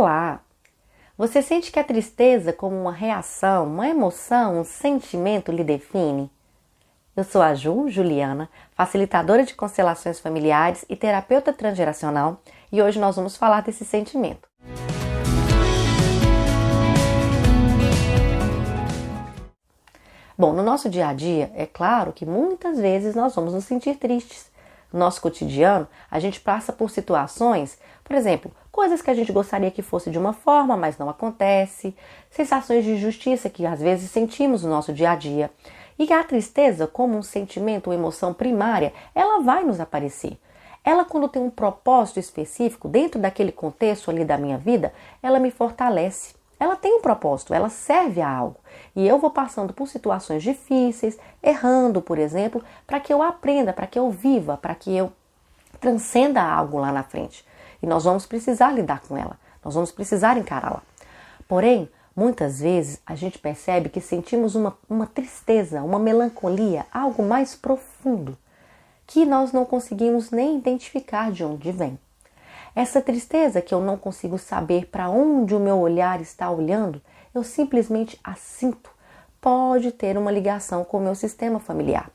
Olá! Você sente que a tristeza, como uma reação, uma emoção, um sentimento, lhe define? Eu sou a Ju, Juliana, facilitadora de constelações familiares e terapeuta transgeracional, e hoje nós vamos falar desse sentimento. Bom, no nosso dia a dia, é claro que muitas vezes nós vamos nos sentir tristes. No nosso cotidiano, a gente passa por situações, por exemplo, coisas que a gente gostaria que fosse de uma forma, mas não acontece, sensações de injustiça que às vezes sentimos no nosso dia a dia. E a tristeza, como um sentimento ou emoção primária, ela vai nos aparecer. Ela, quando tem um propósito específico dentro daquele contexto ali da minha vida, ela me fortalece ela tem um propósito, ela serve a algo. E eu vou passando por situações difíceis, errando, por exemplo, para que eu aprenda, para que eu viva, para que eu transcenda algo lá na frente. E nós vamos precisar lidar com ela, nós vamos precisar encará-la. Porém, muitas vezes a gente percebe que sentimos uma, uma tristeza, uma melancolia, algo mais profundo, que nós não conseguimos nem identificar de onde vem. Essa tristeza que eu não consigo saber para onde o meu olhar está olhando, eu simplesmente a sinto. Pode ter uma ligação com o meu sistema familiar.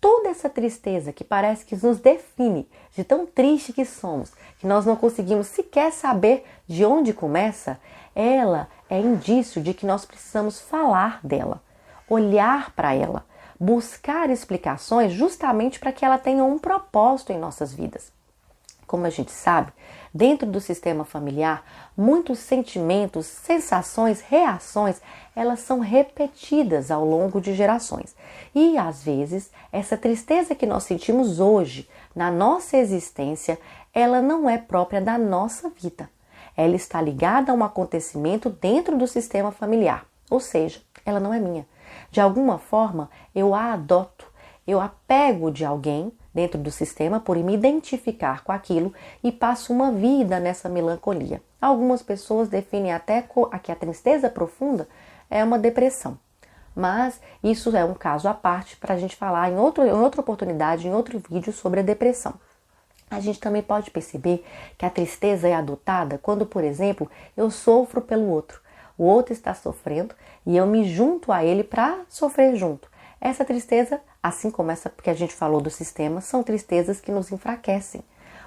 Toda essa tristeza que parece que nos define, de tão triste que somos, que nós não conseguimos sequer saber de onde começa, ela é indício de que nós precisamos falar dela, olhar para ela, buscar explicações justamente para que ela tenha um propósito em nossas vidas. Como a gente sabe, dentro do sistema familiar, muitos sentimentos, sensações, reações, elas são repetidas ao longo de gerações. E às vezes, essa tristeza que nós sentimos hoje na nossa existência, ela não é própria da nossa vida. Ela está ligada a um acontecimento dentro do sistema familiar, ou seja, ela não é minha. De alguma forma, eu a adoto, eu a pego de alguém dentro do sistema por me identificar com aquilo e passo uma vida nessa melancolia. Algumas pessoas definem até que a tristeza profunda é uma depressão. Mas isso é um caso à parte para a gente falar em, outro, em outra oportunidade, em outro vídeo sobre a depressão. A gente também pode perceber que a tristeza é adotada quando, por exemplo, eu sofro pelo outro. O outro está sofrendo e eu me junto a ele para sofrer junto. Essa tristeza, assim como essa que a gente falou do sistema, são tristezas que nos enfraquecem.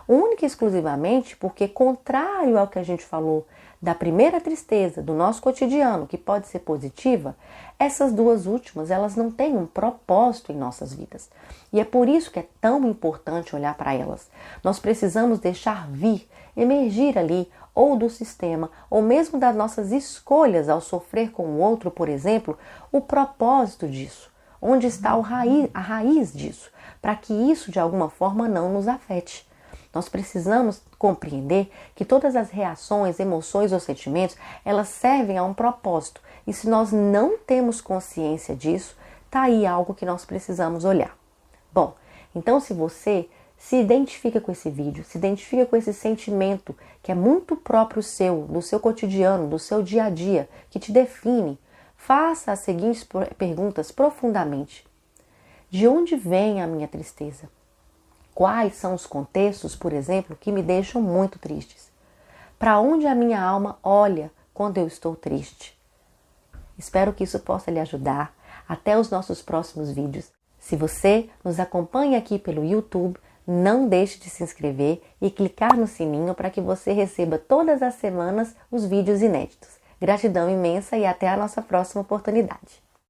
Única e exclusivamente porque, contrário ao que a gente falou da primeira tristeza do nosso cotidiano, que pode ser positiva, essas duas últimas elas não têm um propósito em nossas vidas. E é por isso que é tão importante olhar para elas. Nós precisamos deixar vir, emergir ali, ou do sistema, ou mesmo das nossas escolhas ao sofrer com o outro, por exemplo, o propósito disso. Onde está raiz, a raiz disso? Para que isso de alguma forma não nos afete. Nós precisamos compreender que todas as reações, emoções ou sentimentos, elas servem a um propósito. E se nós não temos consciência disso, tá aí algo que nós precisamos olhar. Bom, então se você se identifica com esse vídeo, se identifica com esse sentimento que é muito próprio seu, do seu cotidiano, do seu dia a dia, que te define, Faça as seguintes perguntas profundamente: De onde vem a minha tristeza? Quais são os contextos, por exemplo, que me deixam muito tristes? Para onde a minha alma olha quando eu estou triste? Espero que isso possa lhe ajudar. Até os nossos próximos vídeos. Se você nos acompanha aqui pelo YouTube, não deixe de se inscrever e clicar no sininho para que você receba todas as semanas os vídeos inéditos. Gratidão imensa e até a nossa próxima oportunidade.